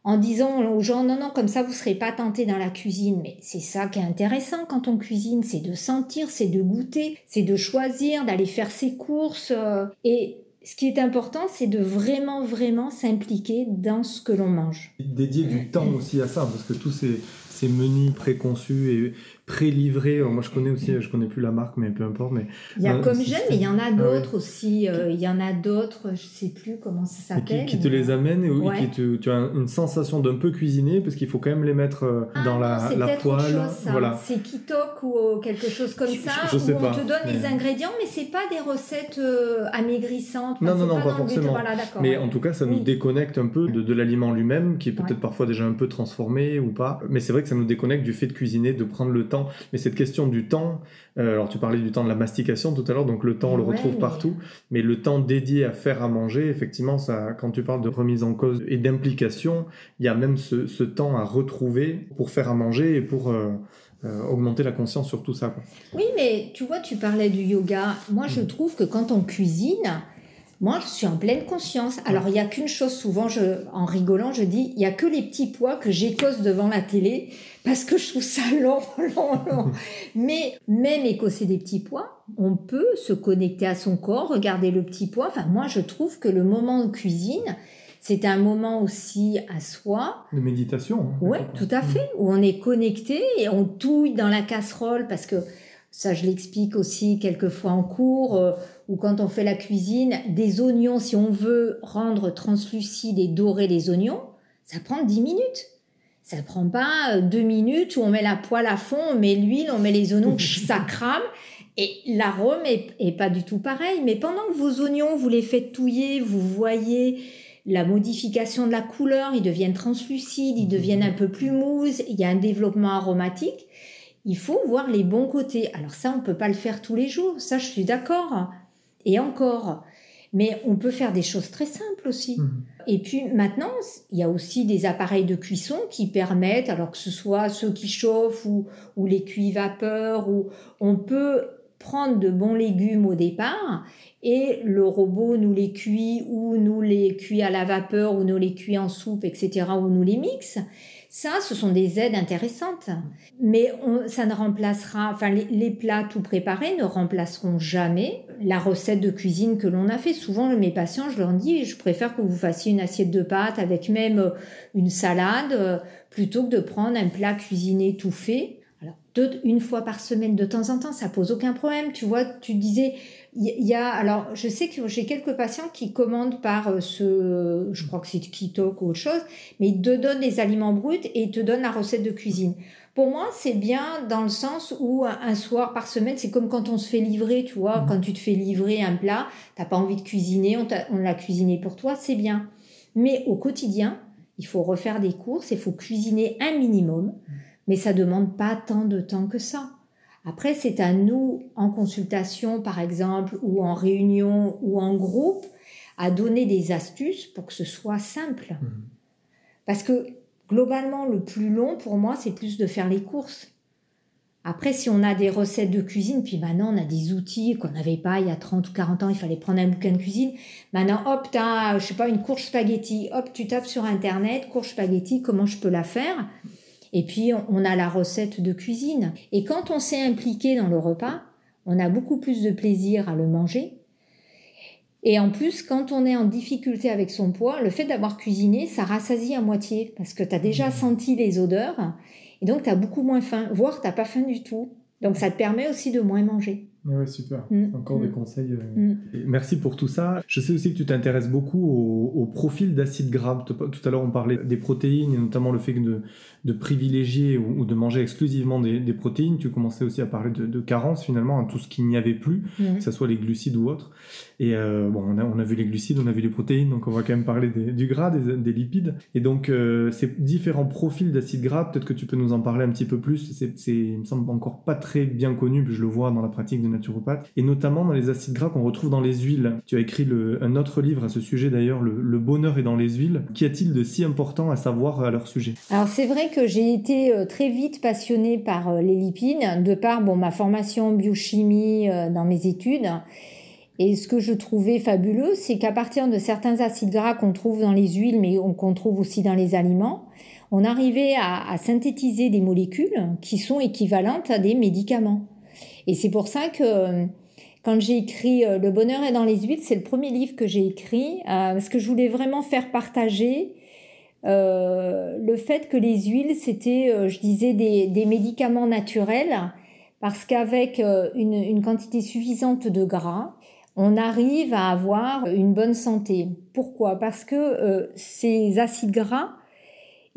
en disant aux gens non non comme ça vous serez pas tenté dans la cuisine mais c'est ça qui est intéressant quand on cuisine c'est de sentir c'est de goûter c'est de choisir d'aller faire ses courses euh, et ce qui est important, c'est de vraiment, vraiment s'impliquer dans ce que l'on mange. Dédier du temps aussi à ça, parce que tous ces, ces menus préconçus et pré-livrés. Moi, je connais aussi, je connais plus la marque, mais peu importe. Mais il y a comme j'aime, mais il y en a ah d'autres aussi. Euh, il y en a d'autres, je sais plus comment ça s'appelle. Qui, te les amènent et qui te, tu as une sensation d'un peu cuisiner parce qu'il faut quand même les mettre euh, ah dans la, la poêle. Voilà. C'est Kitok ou quelque chose comme ça. Je, sais où pas, on te donne les ingrédients, mais c'est pas des recettes euh, amaigrissantes. non, non, non, pas, forcément. mais en tout cas, ça nous déconnecte un peu de, de l'aliment lui-même, qui est peut-être parfois déjà un peu transformé ou pas. Mais c'est vrai que ça nous déconnecte du fait de cuisiner, de prendre le temps. Mais cette question du temps, euh, alors tu parlais du temps de la mastication tout à l'heure, donc le temps on le retrouve partout, mais le temps dédié à faire à manger, effectivement, ça, quand tu parles de remise en cause et d'implication, il y a même ce, temps à retrouver pour faire à manger et pour euh, euh, augmenter la conscience sur tout ça. Oui, mais tu vois, tu parlais du yoga. Moi, je mm. trouve que quand on cuisine, moi, je suis en pleine conscience. Alors, il n'y a qu'une chose, souvent, je, en rigolant, je dis, il n'y a que les petits pois que j'écosse devant la télé parce que je trouve ça long, long, long. Mais même écosser des petits pois, on peut se connecter à son corps, regarder le petit pois. Enfin, moi, je trouve que le moment de cuisine, c'est un moment aussi à soi. De méditation. Hein, oui, tout à fait. Où on est connecté et on touille dans la casserole parce que ça, je l'explique aussi quelquefois en cours, euh, ou quand on fait la cuisine, des oignons, si on veut rendre translucides et dorer les oignons, ça prend 10 minutes. Ça prend pas euh, deux minutes où on met la poêle à fond, on met l'huile, on met les oignons, ça crame. Et l'arôme est, pas du tout pareil. Mais pendant que vos oignons, vous les faites touiller, vous voyez la modification de la couleur, ils deviennent translucides, ils deviennent un peu plus mousse, il y a un développement aromatique il faut voir les bons côtés. Alors ça, on ne peut pas le faire tous les jours, ça je suis d'accord. Et encore, mais on peut faire des choses très simples aussi. Mmh. Et puis maintenant, il y a aussi des appareils de cuisson qui permettent, alors que ce soit ceux qui chauffent ou, ou les cuits vapeur, ou on peut prendre de bons légumes au départ et le robot nous les cuit ou nous les cuit à la vapeur ou nous les cuit en soupe, etc., ou nous les mixe. Ça, ce sont des aides intéressantes. Mais ça ne remplacera, enfin, les, plats tout préparés ne remplaceront jamais la recette de cuisine que l'on a fait. Souvent, mes patients, je leur dis, je préfère que vous fassiez une assiette de pâtes avec même euh, une salade euh, plutôt que de prendre un plat cuisiné tout fait. Alors, une fois par semaine, de temps en temps, ça pose aucun problème. Tu vois, tu disais, il y a, alors, je sais que j'ai quelques patients qui commandent par euh, ce, je crois que c'est Kitok ou autre chose, mais ils te donnent les aliments bruts et ils te donnent la recette de cuisine. Pour moi, c'est bien dans le sens où un soir par semaine, c'est comme quand on se fait livrer, tu vois, mmh. quand tu te fais livrer un plat, t'as pas envie de cuisiner, on, l'a cuisiné pour toi, c'est bien. Mais au quotidien, il faut refaire des courses, il faut cuisiner un minimum, mais ça demande pas tant de temps que ça. Après, c'est à nous, en consultation par exemple, ou en réunion, ou en groupe, à donner des astuces pour que ce soit simple. Mmh. Parce que globalement, le plus long pour moi, c'est plus de faire les courses. Après, si on a des recettes de cuisine, puis maintenant on a des outils qu'on n'avait pas il y a 30 ou 40 ans, il fallait prendre un bouquin de cuisine. Maintenant, hop, tu as, je sais pas, une courge spaghetti. Hop, tu tapes sur Internet, courge spaghetti, comment je peux la faire? Et puis, on a la recette de cuisine. Et quand on s'est impliqué dans le repas, on a beaucoup plus de plaisir à le manger. Et en plus, quand on est en difficulté avec son poids, le fait d'avoir cuisiné, ça rassasie à moitié parce que tu as déjà mmh. senti les odeurs et donc tu as beaucoup moins faim, voire tu n'as pas faim du tout. Donc ça te permet aussi de moins manger. Oui, super. Mm. Encore des mm. conseils. Euh. Merci pour tout ça. Je sais aussi que tu t'intéresses beaucoup au, profil d'acide gras. Tout à l'heure, on parlait des protéines et notamment le fait de, de privilégier ou, de manger exclusivement des, protéines. Tu commençais aussi à parler de, carence finalement, à tout ce qu'il n'y avait plus, que ce soit les glucides ou autres. Et euh, bon, on a, on a, vu les glucides, on a vu les protéines, donc on va quand même parler du gras, des, lipides. Et donc, euh, ces différents profils d'acide gras, peut-être que tu peux nous en parler un petit peu plus. C'est, il me semble encore pas très bien connu, puis je le vois dans la pratique de naturopathe, et notamment dans les acides gras qu'on retrouve dans les huiles. Tu as écrit un autre livre à ce sujet d'ailleurs, le, bonheur est dans les huiles. Qu'y a-t-il de si important à savoir à leur sujet? Alors c'est vrai j'ai été euh, très vite passionnée par euh, les lipides, de par bon, ma formation en biochimie euh, dans mes études. Et ce que je trouvais fabuleux, c'est qu'à partir de certains acides gras qu'on trouve dans les huiles, mais qu'on trouve aussi dans les aliments, on arrivait à, synthétiser des molécules qui sont équivalentes à des médicaments. Et c'est pour ça que quand j'ai écrit Le bonheur est dans les huiles, c'est le premier livre que j'ai écrit, euh, parce que je voulais vraiment faire partager le fait que les huiles, c'était, je disais, des, médicaments naturels, parce qu'avec une, une, quantité suffisante de gras, on arrive à avoir une bonne santé. Pourquoi? Parce que ces acides gras,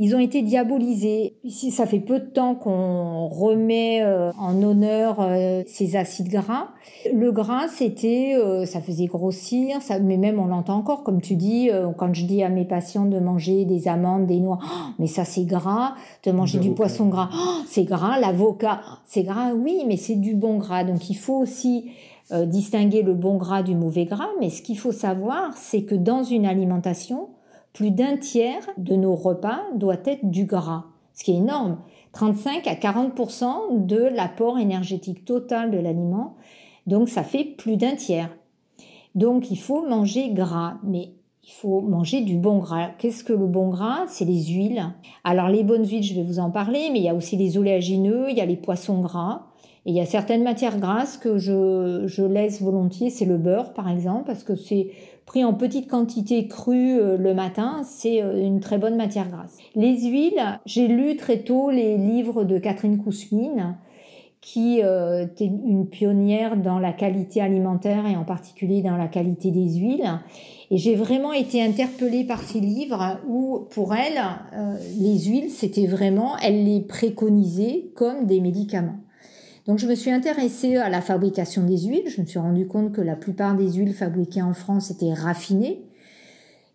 ils ont été diabolisés. Ici, ça fait peu de temps qu'on remet euh, en honneur euh, ces acides gras. Le gras, c'était, euh, ça faisait grossir, ça, mais même on l'entend encore, comme tu dis, quand je dis à mes patients de manger des amandes, des noix, oh, mais ça c'est gras, de manger du poisson gras, oh, c'est gras, l'avocat, c'est gras, oui, mais c'est du bon gras. Donc il faut aussi distinguer le bon gras du mauvais gras, mais ce qu'il faut savoir, c'est que dans une alimentation, plus d'un tiers de nos repas doit être du gras, ce qui est énorme. 35 à 40% de l'apport énergétique total de l'aliment. Donc ça fait plus d'un tiers. Donc il faut manger gras, mais il faut manger du bon gras. Qu'est-ce que le bon gras? C'est les huiles. Alors les bonnes huiles, je vais vous en parler, mais il y a aussi les oléagineux, il y a les poissons gras. Et il y a certaines matières grasses que je, je laisse volontiers, c'est le beurre par exemple, parce que c'est pris en petite quantité crue euh, le matin, c'est euh, une très bonne matière grasse. Les huiles, j'ai lu très tôt les livres de Catherine Kousmine, qui euh, était une pionnière dans la qualité alimentaire et en particulier dans la qualité des huiles. Et j'ai vraiment été interpellée par ces livres où, pour elle, les huiles, c'était vraiment, elle les préconisait comme des médicaments. Donc je me suis intéressée à la fabrication des huiles. Je me suis rendu compte que la plupart des huiles fabriquées en France étaient raffinées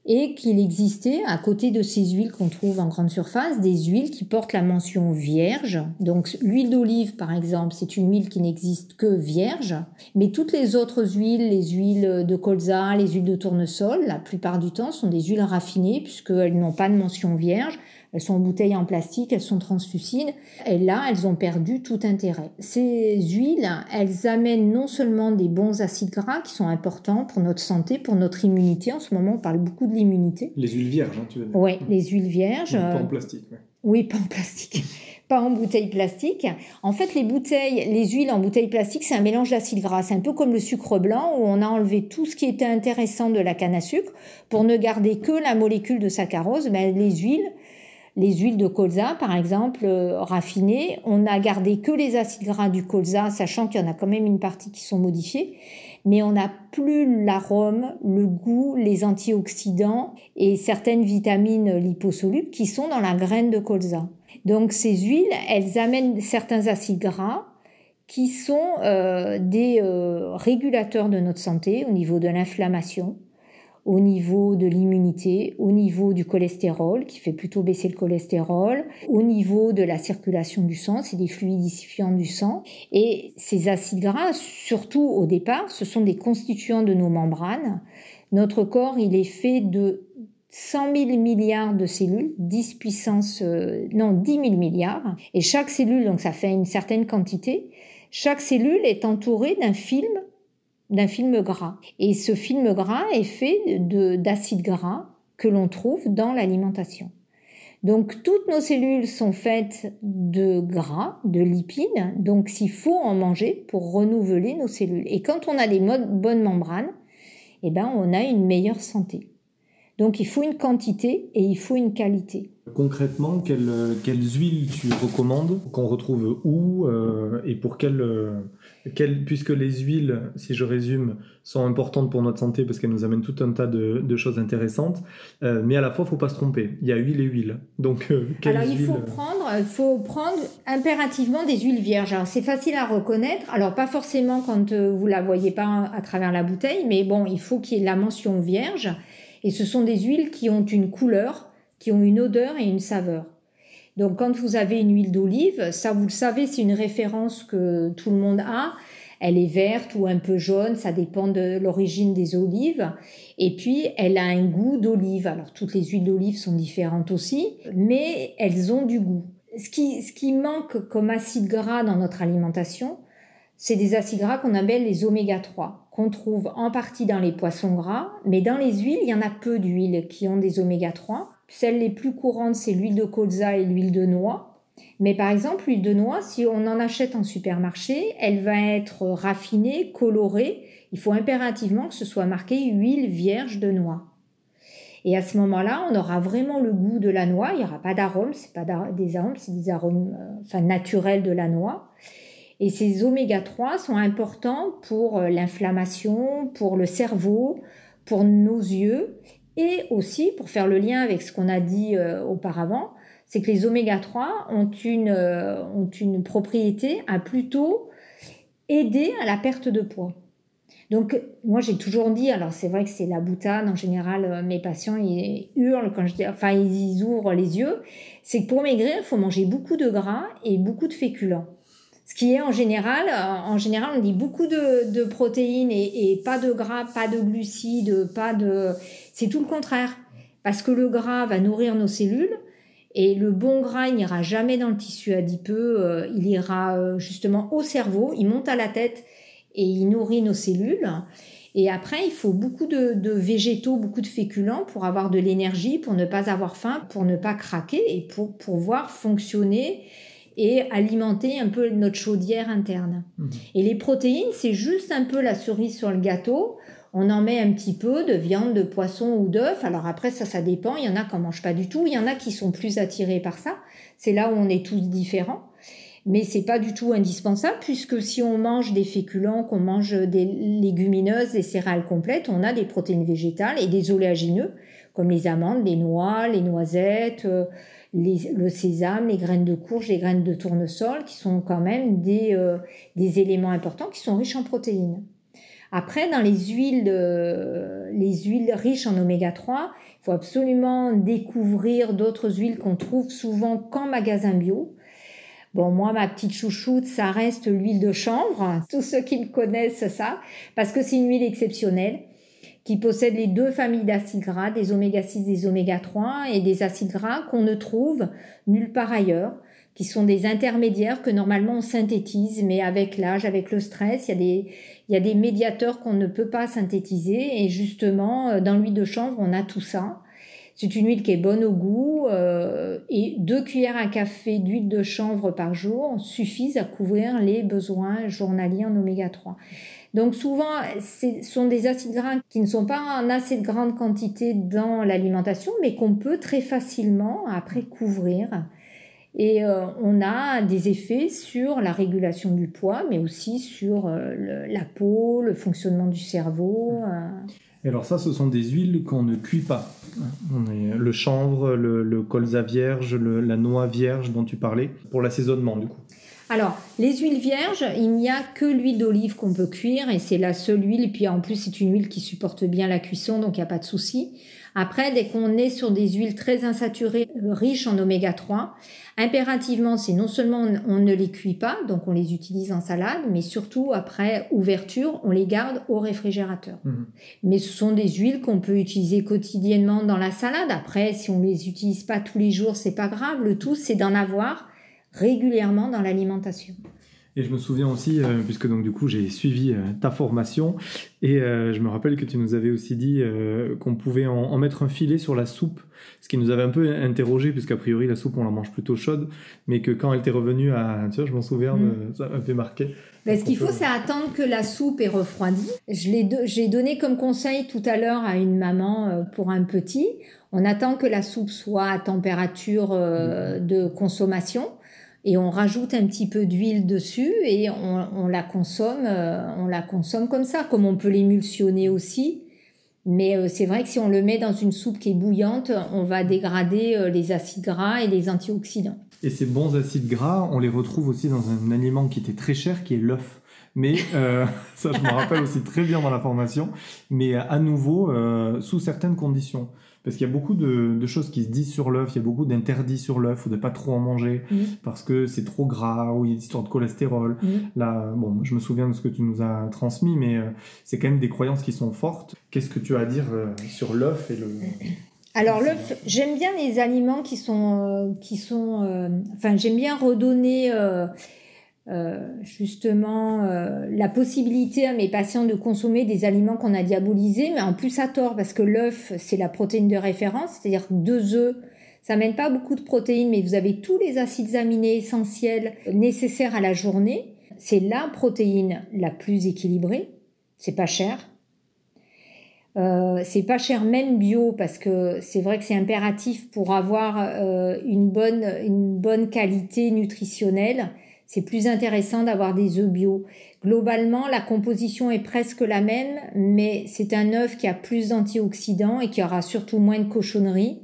et qu'il existait à côté de ces huiles qu'on trouve en grande surface des huiles qui portent la mention vierge. Donc l'huile d'olive par exemple, c'est une huile qui n'existe que vierge, mais toutes les autres huiles, les huiles de colza, les huiles de tournesol, la plupart du temps sont des huiles raffinées puisqu'elles n'ont pas de mention vierge elles sont en bouteille en plastique, elles sont translucides. Et là, elles ont perdu tout intérêt. Ces huiles, elles amènent non seulement des bons acides gras qui sont importants pour notre santé, pour notre immunité. En ce moment, on parle beaucoup de l'immunité. Les huiles vierges, hein, tu veux dire Oui, les huiles vierges. Pas en plastique. Oui, pas en plastique. pas en bouteille plastique. En fait, les bouteilles, les huiles en bouteille plastique, c'est un mélange d'acides gras. C'est un peu comme le sucre blanc où on a enlevé tout ce qui était intéressant de la canne à sucre pour ne garder que la molécule de saccharose. Mais les huiles, les huiles de colza, par exemple, euh, raffinées, on a gardé que les acides gras du colza, sachant qu'il y en a quand même une partie qui sont modifiés, mais on n'a plus l'arôme, le goût, les antioxydants et certaines vitamines liposolubles qui sont dans la graine de colza. Donc ces huiles, elles amènent certains acides gras qui sont euh, des euh, régulateurs de notre santé au niveau de l'inflammation, au niveau de l'immunité, au niveau du cholestérol, qui fait plutôt baisser le cholestérol, au niveau de la circulation du sang, c'est des fluidifiants du sang. Et ces acides gras, surtout au départ, ce sont des constituants de nos membranes. Notre corps, il est fait de 100 000 milliards de cellules, 10 puissance, euh, non, 10 000 milliards. Et chaque cellule, donc ça fait une certaine quantité, chaque cellule est entourée d'un film d'un film gras. Et ce film gras est fait d'acides gras que l'on trouve dans l'alimentation. Donc toutes nos cellules sont faites de gras, de lipides, donc s'il faut en manger pour renouveler nos cellules. Et quand on a des bonnes membranes, eh ben, on a une meilleure santé. Donc il faut une quantité et il faut une qualité. Concrètement, quelles, huiles tu recommandes qu'on retrouve où euh, et pour quelles, puisque les huiles, si je résume, sont importantes pour notre santé parce qu'elles nous amènent tout un tas de, choses intéressantes, euh, mais à la fois, il faut pas se tromper. Il y a huile et huile. Donc, euh, Alors il faut prendre, faut prendre impérativement des huiles vierges. c'est facile à reconnaître. Alors pas forcément quand vous la voyez pas à travers la bouteille, mais bon, il faut qu'il y ait la mention vierge. Et ce sont des huiles qui ont une couleur, qui ont une odeur et une saveur. Donc quand vous avez une huile d'olive, ça vous le savez, c'est une référence que tout le monde a. Elle est verte ou un peu jaune, ça dépend de l'origine des olives. Et puis, elle a un goût d'olive. Alors, toutes les huiles d'olive sont différentes aussi, mais elles ont du goût. Ce qui, ce qui manque comme acide gras dans notre alimentation, c'est des acides gras qu'on appelle les oméga 3, qu'on trouve en partie dans les poissons gras, mais dans les huiles, il y en a peu d'huiles qui ont des oméga 3. Celles les plus courantes, c'est l'huile de colza et l'huile de noix. Mais par exemple, l'huile de noix, si on en achète en supermarché, elle va être raffinée, colorée. Il faut impérativement que ce soit marqué huile vierge de noix. Et à ce moment-là, on aura vraiment le goût de la noix. Il n'y aura pas d'arômes, c'est pas des arômes, c'est des arômes euh, naturels de la noix. Et ces oméga 3 sont importants pour euh, l'inflammation, pour le cerveau, pour nos yeux et aussi pour faire le lien avec ce qu'on a dit euh, auparavant, c'est que les oméga 3 ont une, euh, ont une propriété à plutôt aider à la perte de poids. Donc, moi, j'ai toujours dit, alors c'est vrai que c'est la boutade, en général, mes patients, ils hurlent quand je dis, enfin, ils ouvrent les yeux, c'est que pour maigrir, il faut manger beaucoup de gras et beaucoup de féculents. Ce qui est en général, euh, en général, on dit beaucoup de, protéines et, pas de gras, pas de glucides, pas de. C'est tout le contraire. Parce que le gras va nourrir nos cellules et le bon gras, il n'ira jamais dans le tissu adipeux, euh, il ira euh, justement au cerveau, il monte à la tête et il nourrit nos cellules. Et après, il faut beaucoup de, de végétaux, beaucoup de féculents pour avoir de l'énergie, pour ne pas avoir faim, pour ne pas craquer et pour pouvoir fonctionner et alimenter un peu notre chaudière interne. Mhm. Et les protéines, c'est juste un peu la cerise sur le gâteau. On en met un petit peu de viande, de poisson ou d'œuf. Alors après, ça, ça dépend. Il y en a qui n'en mangent pas du tout. Il y en a qui sont plus attirés par ça. C'est là où on est tous différents. Mais c'est pas du tout indispensable puisque si on mange des féculents, qu'on mange des légumineuses, des céréales complètes, on a des protéines végétales et des oléagineux comme les amandes, les noix, les noisettes, euh, le sésame, les graines de courge, les graines de tournesol, qui sont quand même des, euh, des éléments importants qui sont riches en protéines. Après, dans les huiles, les huiles riches en oméga 3, il faut absolument découvrir d'autres huiles qu'on trouve souvent qu'en magasin bio. Bon, moi, ma petite chouchoute, ça reste l'huile de chanvre. Tous ceux qui me connaissent, ça, parce que c'est une huile exceptionnelle qui possèdent les deux familles d'acides gras, des oméga 6 des oméga 3 et des acides gras qu'on ne trouve nulle part ailleurs, qui sont des intermédiaires que normalement on synthétise, mais avec l'âge, avec le stress, il y a des, il y a des médiateurs qu'on ne peut pas synthétiser et justement euh, dans l'huile de chanvre on a tout ça. C'est une huile qui est bonne au goût euh, et deux cuillères à café d'huile de chanvre par jour suffisent à couvrir les besoins journaliers en oméga 3. Donc souvent, ce sont des acides gras qui ne sont pas en assez de grande quantité dans l'alimentation, mais qu'on peut très facilement après couvrir. Et euh, on a des effets sur la régulation du poids, mais aussi sur euh, la peau, le fonctionnement du cerveau. Euh. Et alors ça, ce sont des huiles qu'on ne cuit pas. On est le chanvre, le, colza vierge, la noix vierge dont tu parlais, pour l'assaisonnement du coup. Alors, les huiles vierges, il n'y a que l'huile d'olive qu'on peut cuire et c'est la seule huile. Et puis en plus, c'est une huile qui supporte bien la cuisson, donc il n'y a pas de souci. Après, dès qu'on est sur des huiles très insaturées, riches en oméga 3, impérativement, c'est non seulement on ne les cuit pas, donc on les utilise en salade, mais surtout après ouverture, on les garde au réfrigérateur. Mhm. Mais ce sont des huiles qu'on peut utiliser quotidiennement dans la salade. Après, si on les utilise pas tous les jours, c'est pas grave. Le tout, c'est d'en avoir régulièrement dans l'alimentation. Et je me souviens aussi, euh, puisque donc du coup j'ai suivi euh, ta formation, et euh, je me rappelle que tu nous avais aussi dit qu'on pouvait en, mettre un filet sur la soupe, ce qui nous avait un peu interrogé, puisqu'a priori la soupe on la mange plutôt chaude, mais que quand elle était revenue à, tu vois, je m'en souviens, mm. ça m'a fait marquer. Ben, ce qu'il faut, c'est attendre que la soupe est refroidie. J'ai donné comme conseil tout à l'heure à une maman pour un petit. On attend que la soupe soit à température mm. de consommation et on rajoute un petit peu d'huile dessus et on, la consomme, euh, on la consomme comme ça, comme on peut l'émulsionner aussi. Mais euh, c'est vrai que si on le met dans une soupe qui est bouillante, on va dégrader euh, les acides gras et les antioxydants. Et ces bons acides gras, on les retrouve aussi dans un aliment qui était très cher, qui est l'œuf. Mais ça, je me rappelle aussi très bien dans la formation. Mais à nouveau, sous certaines conditions. Parce qu'il y a beaucoup de, choses qui se disent sur l'œuf, il y a beaucoup d'interdits sur l'œuf, ou de pas trop en manger, parce que c'est trop gras, ou il y a des histoires de cholestérol. Là, bon, je me souviens de ce que tu nous as transmis, mais euh, c'est quand même des croyances qui sont fortes. Qu'est-ce que tu as à dire euh, sur l'œuf et le... Alors l'œuf, j'aime bien les aliments qui sont, euh, qui sont, enfin j'aime bien redonner justement euh, la possibilité à mes patients de consommer des aliments qu'on a diabolisés, mais en plus à tort, parce que l'œuf, c'est la protéine de référence, c'est-à-dire deux œufs, ça mène pas beaucoup de protéines, mais vous avez tous les acides aminés essentiels nécessaires à la journée. C'est la protéine la plus équilibrée, c'est pas cher. Euh, c'est pas cher même bio parce que c'est vrai que c'est impératif pour avoir euh, une bonne une bonne qualité nutritionnelle c'est plus intéressant d'avoir des œufs bio. Globalement, la composition est presque la même, mais c'est un œuf qui a plus d'antioxydants et qui aura surtout moins de cochonneries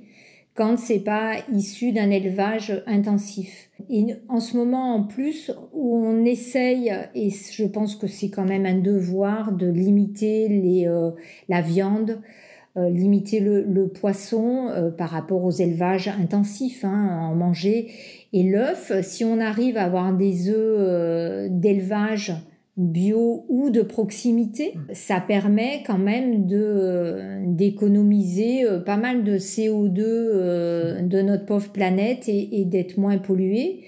quand c'est pas issu d'un élevage intensif. Et en ce moment, en plus, où on essaye, et je pense que c'est quand même un devoir de limiter euh, la viande, euh, limiter le, poisson euh, par rapport aux élevages intensifs, hein, en manger. Et l'œuf, si on arrive à avoir des œufs euh, d'élevage bio ou de proximité, ça permet quand même de d'économiser pas mal de CO2 de notre pauvre planète et, et d'être moins pollué.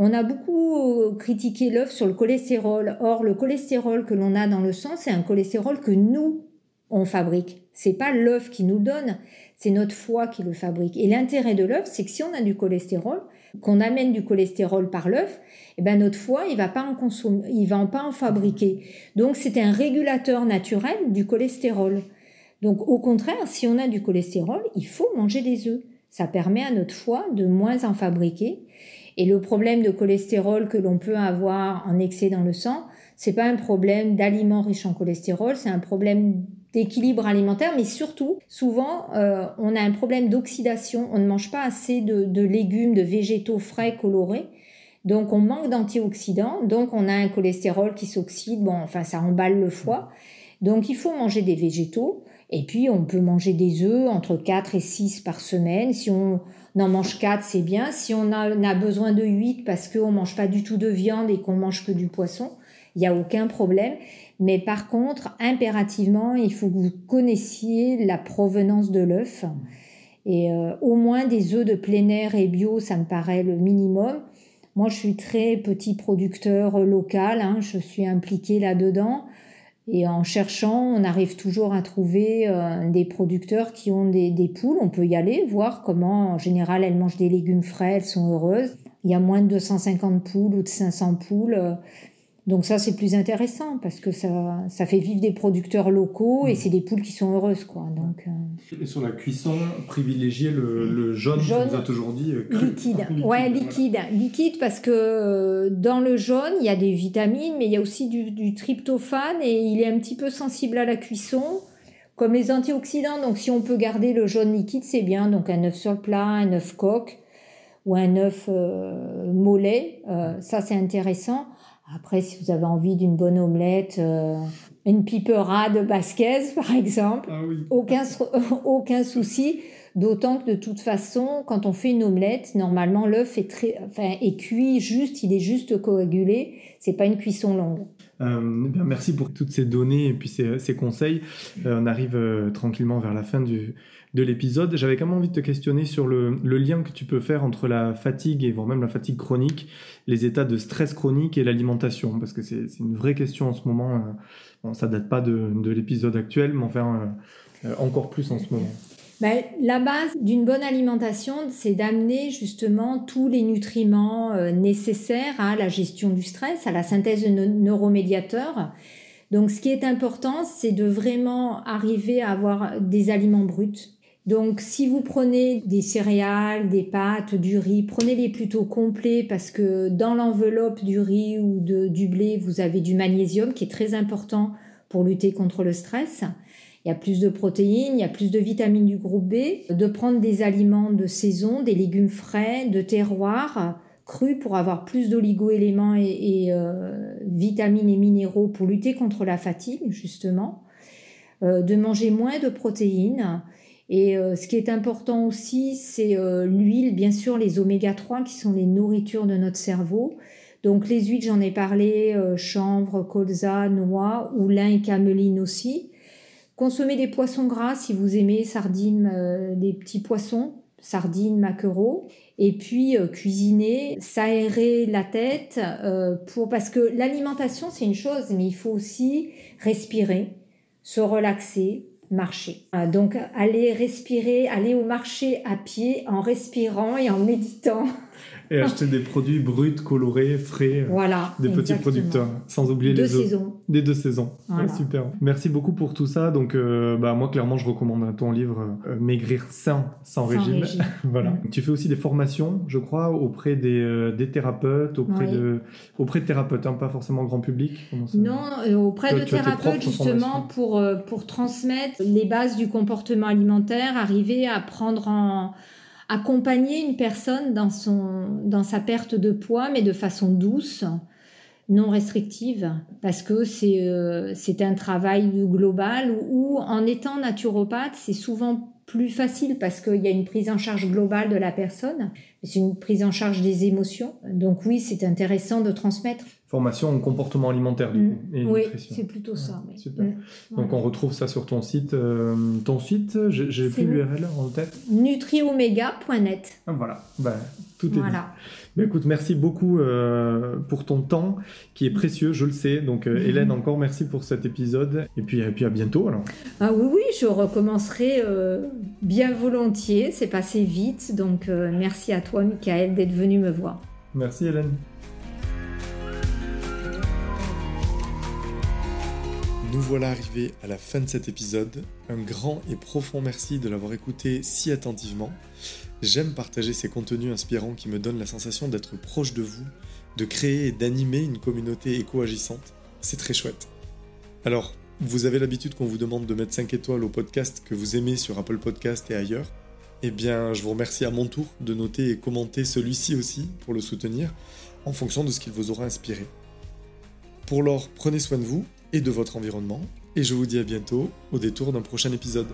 On a beaucoup critiqué l'œuf sur le cholestérol. Or, le cholestérol que l'on a dans le sang, c'est un cholestérol que nous, on fabrique. C'est pas l'œuf qui nous donne, c'est notre foie qui le fabrique. Et l'intérêt de l'œuf, c'est que si on a du cholestérol, qu'on amène du cholestérol par l'œuf, eh ben notre foie, il va pas en consommer, il va pas en fabriquer. Donc c'est un régulateur naturel du cholestérol. Donc au contraire, si on a du cholestérol, il faut manger des œufs. Ça permet à notre foie de moins en fabriquer. Et le problème de cholestérol que l'on peut avoir en excès dans le sang, c'est pas un problème d'aliments riches en cholestérol, c'est un problème d'équilibre alimentaire, mais surtout, souvent, euh, on a un problème d'oxydation. On ne mange pas assez de, légumes, de végétaux frais, colorés. Donc, on manque d'antioxydants. Donc, on a un cholestérol qui s'oxyde. Bon, enfin, ça emballe le foie. Donc, il faut manger des végétaux. Et puis, on peut manger des œufs entre 4 et 6 par semaine. Si on en mange 4, c'est bien. Si on a, a besoin de 8 parce qu'on ne mange pas du tout de viande et qu'on mange que du poisson, il n'y a aucun problème. Mais par contre, impérativement, il faut que vous connaissiez la provenance de l'œuf. Et euh, au moins des œufs de plein air et bio, ça me paraît le minimum. Moi, je suis très petit producteur local, hein, je suis impliquée là-dedans. Et en cherchant, on arrive toujours à trouver euh, des producteurs qui ont des, des, poules. On peut y aller, voir comment, en général, elles mangent des légumes frais, elles sont heureuses. Il y a moins de 250 poules ou de 500 poules. Euh, donc ça, c'est plus intéressant parce que ça, ça fait vivre des producteurs locaux et mm. c'est des poules qui sont heureuses. Quoi. Donc, euh, Et sur la cuisson, privilégier le, le jaune, jaune, vous a toujours dit euh, Liquide. Ouais, liquide. Liquide parce que euh, dans le jaune, il y a des vitamines, mais il y a aussi du, du tryptophane et il est un petit peu sensible à la cuisson comme les antioxydants. Donc si on peut garder le jaune liquide, c'est bien. Donc un œuf sur le plat, un œuf coque ou un œuf mollet, ça c'est intéressant. Après, si vous avez envie d'une bonne omelette, euh, une pipera de basquez, par exemple, ah aucun, aucun souci. D'autant que de toute façon, quand on fait une omelette, normalement l'œuf est très, enfin, est cuit juste, il est juste coagulé. C'est pas une cuisson longue. Euh, eh bien, merci pour toutes ces données et puis ces, ces conseils. Euh, on arrive euh, tranquillement vers la fin du, de l'épisode. J'avais quand même envie de te questionner sur le, lien que tu peux faire entre la fatigue et voire même la fatigue chronique, les états de stress chronique et l'alimentation, parce que c'est une vraie question en ce moment. Bon, ça date pas de, de l'épisode actuel, mais enfin encore plus en ce moment. Ben, la base d'une bonne alimentation, c'est d'amener justement tous les nutriments euh, nécessaires à la gestion du stress, à la synthèse de neuromédiateurs. Donc ce qui est important, c'est de vraiment arriver à avoir des aliments bruts. Donc si vous prenez des céréales, des pâtes, du riz, prenez-les plutôt complets parce que dans l'enveloppe du riz ou du blé, vous avez du magnésium qui est très important pour lutter contre le stress. Il y a plus de protéines, il y a plus de vitamines du groupe B, de prendre des aliments de saison, des légumes frais, de terroir, crus pour avoir plus d'oligo-éléments et, euh, vitamines et minéraux pour lutter contre la fatigue, justement, euh, de manger moins de protéines. Et euh, ce qui est important aussi, c'est l'huile, bien sûr, les oméga 3 qui sont les nourritures de notre cerveau. Donc les huiles, j'en ai parlé, chanvre, colza, noix, ou lin et cameline aussi. Consommez des poissons gras si vous aimez sardines, euh, des petits poissons, sardines, maquereaux. Et puis euh, cuisiner, s'aérer la tête euh, pour parce que l'alimentation c'est une chose, mais il faut aussi respirer, se relaxer, marcher. donc aller respirer, aller au marché à pied en respirant et en méditant. et acheter des produits bruts, colorés, frais, euh, voilà, des petits producteurs, sans oublier les saisons. Des deux saisons. super. Merci beaucoup pour tout ça. Donc, euh, bah, moi, clairement, je recommande ton livre euh, Maigrir sain, sans, régime. voilà. Mm. Tu fais aussi des formations, je crois, auprès des, des thérapeutes, auprès, de, auprès de thérapeutes, hein, pas forcément grand public. Non, auprès de thérapeutes, justement, pour, pour transmettre les bases du comportement alimentaire, arriver à prendre en accompagner une personne dans, son, dans sa perte de poids, mais de façon douce, non restrictive, parce que c'est euh, un travail global où, en étant naturopathe, c'est souvent plus facile parce qu'il y a une prise en charge globale de la personne, c'est une prise en charge des émotions. Donc oui, c'est intéressant de transmettre formation en comportement alimentaire du mm. coup, et oui, c'est plutôt ça. Super. Mm. Donc on retrouve ça sur ton site. Euh, ton site, j'ai plus l'URL en tête. Nutriomega.net. Ah, voilà, bah, tout est voilà. Mais écoute, merci beaucoup euh, pour ton temps qui est précieux, je le sais. Donc euh, mm-hmm. Hélène, encore merci pour cet épisode. Et puis, et puis à bientôt alors. Ah oui, oui, je recommencerai bien volontiers. C'est passé vite. Donc merci à toi, Michael, d'être venu me voir. Merci Hélène. Nous voilà arrivés à la fin de cet épisode. Un grand et profond merci de l'avoir écouté si attentivement. J'aime partager ces contenus inspirants qui me donnent la sensation d'être proche de vous, de créer et d'animer une communauté éco-agissante. C'est très chouette. Alors, vous avez l'habitude qu'on vous demande de mettre 5 étoiles au podcast que vous aimez sur Apple Podcast et ailleurs. Eh bien, je vous remercie à mon tour de noter et commenter celui-ci aussi pour le soutenir en fonction de ce qu'il vous aura inspiré. Pour l'or, prenez soin de vous et de votre environnement. et je vous dis à bientôt au détour d'un prochain épisode.